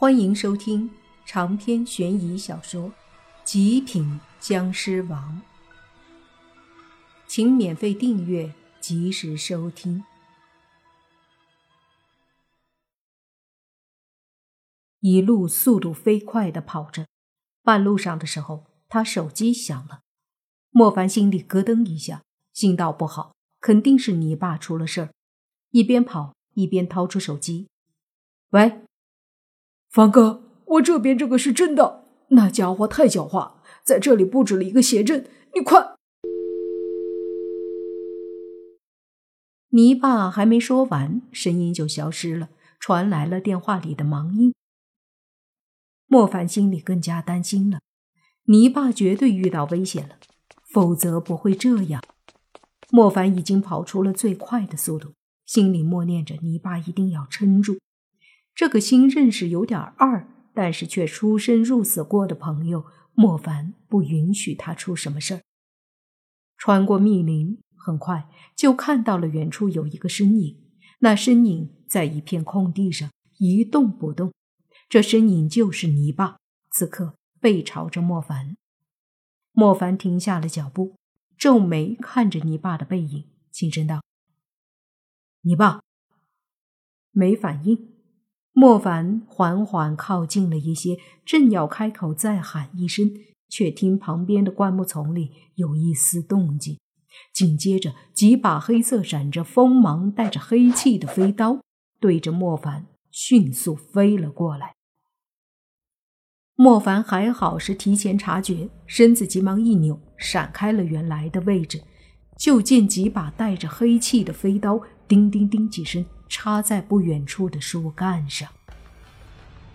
欢迎收听长篇悬疑小说《极品僵尸王》，请免费订阅，及时收听。一路速度飞快的跑着，半路上的时候，他手机响了。莫凡心里咯噔一下，心道不好，肯定是你爸出了事儿。一边跑一边掏出手机，喂。凡哥，我这边这个是真的，那家伙太狡猾，在这里布置了一个邪阵，你快！泥巴还没说完，声音就消失了，传来了电话里的忙音。莫凡心里更加担心了，泥巴绝对遇到危险了，否则不会这样。莫凡已经跑出了最快的速度，心里默念着：泥巴一定要撑住。这个新认识有点二，但是却出生入死过的朋友莫凡不允许他出什么事儿。穿过密林，很快就看到了远处有一个身影，那身影在一片空地上一动不动。这身影就是泥巴，此刻背朝着莫凡。莫凡停下了脚步，皱眉看着泥巴的背影，轻声道：“泥巴。”没反应。莫凡缓缓靠近了一些，正要开口再喊一声，却听旁边的灌木丛里有一丝动静。紧接着，几把黑色、闪着锋芒、带着黑气的飞刀对着莫凡迅速飞了过来。莫凡还好是提前察觉，身子急忙一扭，闪开了原来的位置。就见几把带着黑气的飞刀，叮叮叮几声。插在不远处的树干上，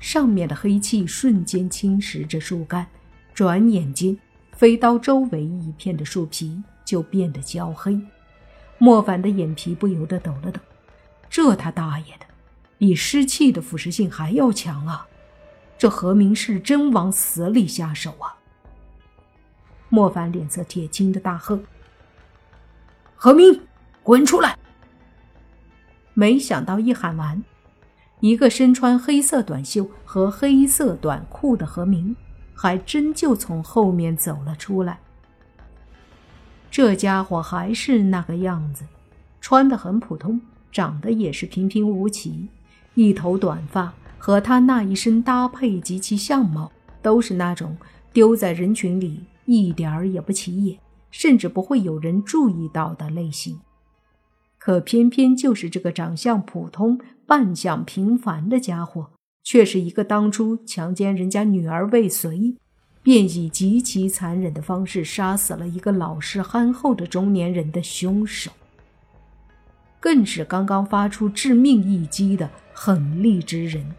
上面的黑气瞬间侵蚀着树干，转眼间，飞刀周围一片的树皮就变得焦黑。莫凡的眼皮不由得抖了抖，这他大爷的，比湿气的腐蚀性还要强啊！这何明是真往死里下手啊！莫凡脸色铁青的大喝：“何明，滚出来！”没想到一喊完，一个身穿黑色短袖和黑色短裤的何明，还真就从后面走了出来。这家伙还是那个样子，穿的很普通，长得也是平平无奇，一头短发和他那一身搭配及其相貌，都是那种丢在人群里一点儿也不起眼，甚至不会有人注意到的类型。可偏偏就是这个长相普通、扮相平凡的家伙，却是一个当初强奸人家女儿未遂，便以极其残忍的方式杀死了一个老实憨厚的中年人的凶手，更是刚刚发出致命一击的狠戾之人。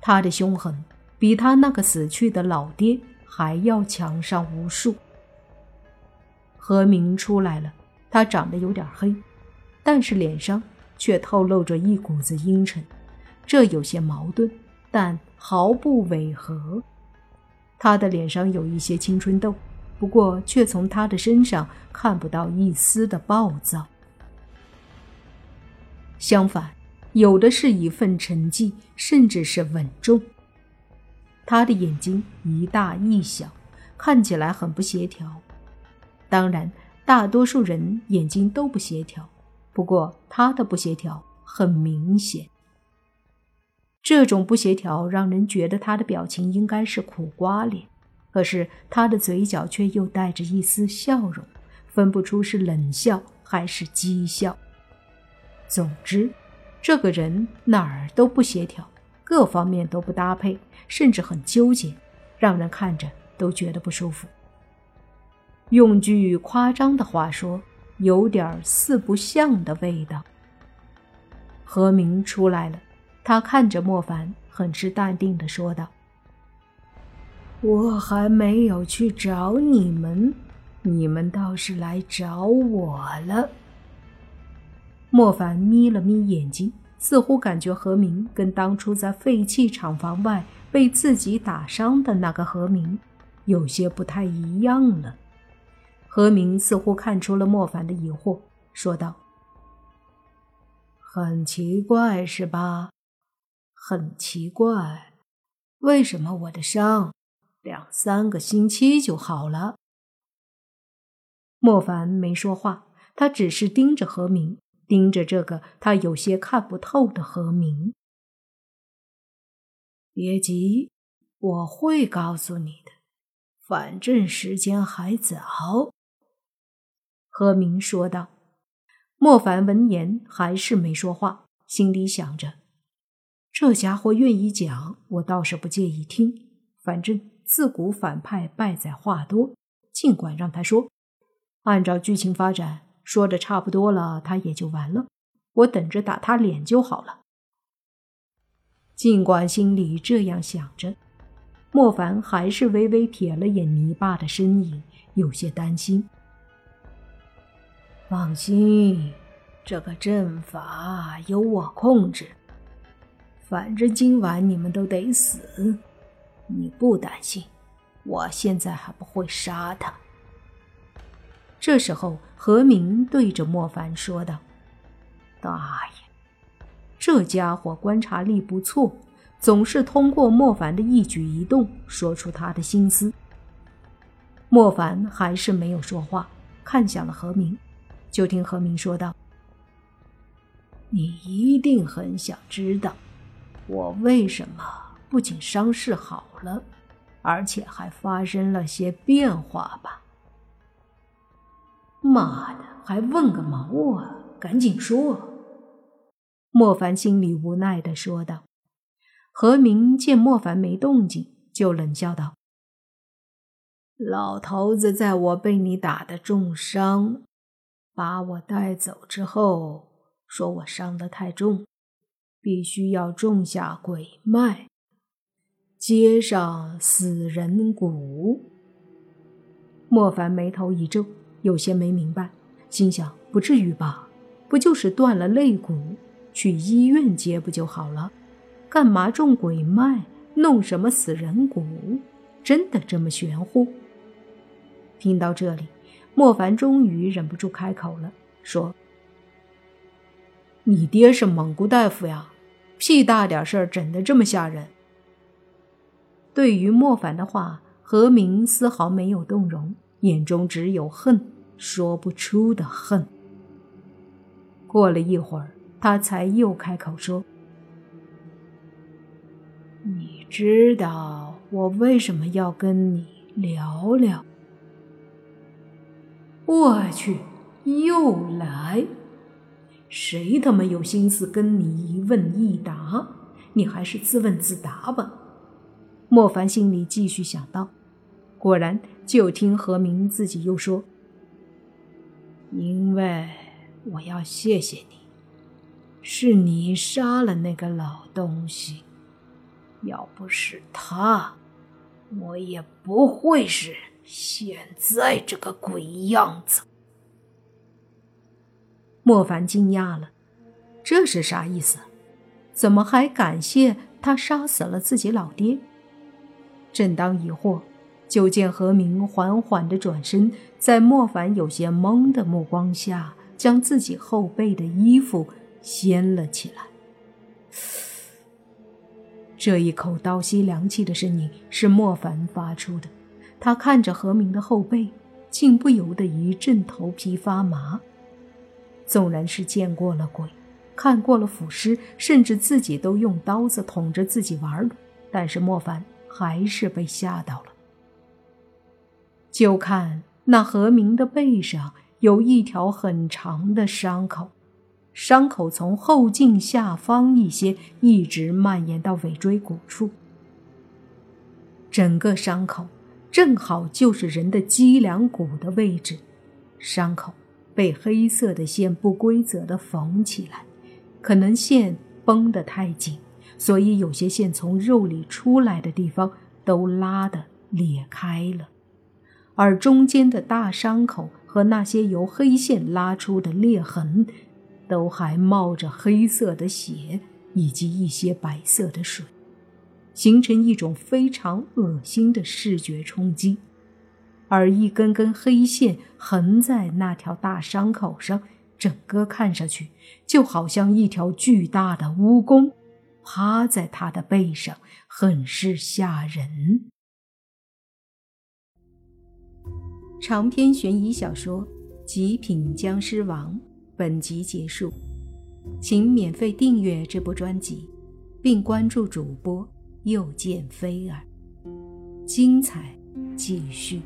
他的凶狠比他那个死去的老爹还要强上无数。何明出来了，他长得有点黑。但是脸上却透露着一股子阴沉，这有些矛盾，但毫不违和。他的脸上有一些青春痘，不过却从他的身上看不到一丝的暴躁，相反，有的是一份沉寂，甚至是稳重。他的眼睛一大一小，看起来很不协调。当然，大多数人眼睛都不协调。不过他的不协调很明显，这种不协调让人觉得他的表情应该是苦瓜脸，可是他的嘴角却又带着一丝笑容，分不出是冷笑还是讥笑。总之，这个人哪儿都不协调，各方面都不搭配，甚至很纠结，让人看着都觉得不舒服。用句夸张的话说。有点四不像的味道。何明出来了，他看着莫凡，很是淡定的说道：“我还没有去找你们，你们倒是来找我了。”莫凡眯了眯眼睛，似乎感觉何明跟当初在废弃厂房外被自己打伤的那个何明有些不太一样了。何明似乎看出了莫凡的疑惑，说道：“很奇怪，是吧？很奇怪，为什么我的伤两三个星期就好了？莫凡没说话，他只是盯着何明，盯着这个他有些看不透的何明。别急，我会告诉你的，反正时间还早。”何明说道。莫凡闻言还是没说话，心里想着：这家伙愿意讲，我倒是不介意听。反正自古反派败在话多，尽管让他说。按照剧情发展，说的差不多了，他也就完了。我等着打他脸就好了。尽管心里这样想着，莫凡还是微微瞥了眼泥巴的身影，有些担心。放心，这个阵法由我控制。反正今晚你们都得死，你不担心。我现在还不会杀他。这时候，何明对着莫凡说道：“大爷，这家伙观察力不错，总是通过莫凡的一举一动说出他的心思。”莫凡还是没有说话，看向了何明。就听何明说道：“你一定很想知道，我为什么不仅伤势好了，而且还发生了些变化吧？”妈的，还问个毛啊！赶紧说！莫凡心里无奈的说道。何明见莫凡没动静，就冷笑道：“老头子在我被你打的重伤，把我带走之后，说我伤得太重，必须要种下鬼脉，接上死人骨。”莫凡眉头一皱。有些没明白，心想：不至于吧？不就是断了肋骨，去医院接不就好了？干嘛种鬼脉，弄什么死人骨？真的这么玄乎？听到这里，莫凡终于忍不住开口了，说：“你爹是蒙古大夫呀，屁大点事儿整得这么吓人。”对于莫凡的话，何明丝毫没有动容，眼中只有恨。说不出的恨。过了一会儿，他才又开口说：“你知道我为什么要跟你聊聊？”我去，又来！谁他妈有心思跟你一问一答？你还是自问自答吧。莫凡心里继续想到。果然，就听何明自己又说。因为我要谢谢你，是你杀了那个老东西，要不是他，我也不会是现在这个鬼样子。莫凡惊讶了，这是啥意思？怎么还感谢他杀死了自己老爹？正当疑惑。就见何明缓缓的转身，在莫凡有些懵的目光下，将自己后背的衣服掀了起来。这一口倒吸凉气的声音是莫凡发出的。他看着何明的后背，竟不由得一阵头皮发麻。纵然是见过了鬼，看过了腐尸，甚至自己都用刀子捅着自己玩但是莫凡还是被吓到了。就看那何明的背上有一条很长的伤口，伤口从后颈下方一些一直蔓延到尾椎骨处，整个伤口正好就是人的脊梁骨的位置。伤口被黑色的线不规则的缝起来，可能线绷得太紧，所以有些线从肉里出来的地方都拉的裂开了。而中间的大伤口和那些由黑线拉出的裂痕，都还冒着黑色的血以及一些白色的水，形成一种非常恶心的视觉冲击。而一根根黑线横在那条大伤口上，整个看上去就好像一条巨大的蜈蚣，趴在他的背上，很是吓人。长篇悬疑小说《极品僵尸王》本集结束，请免费订阅这部专辑，并关注主播又见菲儿，精彩继续。